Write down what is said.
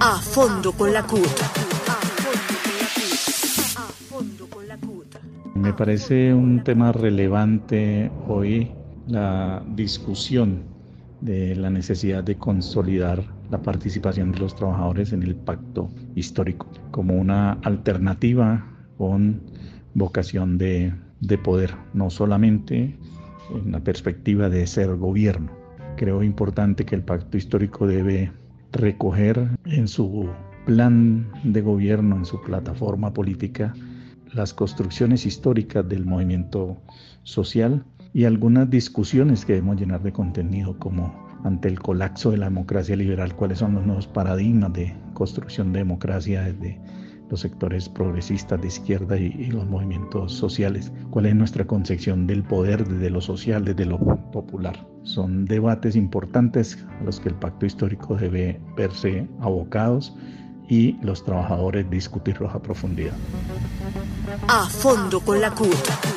A fondo con la CUT. Me parece un tema relevante hoy la discusión de la necesidad de consolidar la participación de los trabajadores en el pacto histórico como una alternativa con vocación de, de poder, no solamente en la perspectiva de ser gobierno. Creo importante que el pacto histórico debe recoger en su plan de gobierno, en su plataforma política, las construcciones históricas del movimiento social y algunas discusiones que debemos llenar de contenido como ante el colapso de la democracia liberal, cuáles son los nuevos paradigmas de construcción de democracia desde los sectores progresistas de izquierda y, y, los movimientos sociales, cuál es nuestra concepción del poder desde lo social, desde lo popular. Son debates importantes a los que el pacto histórico debe verse abocados y los trabajadores discutirlos a profundidad. A fondo con la CUT.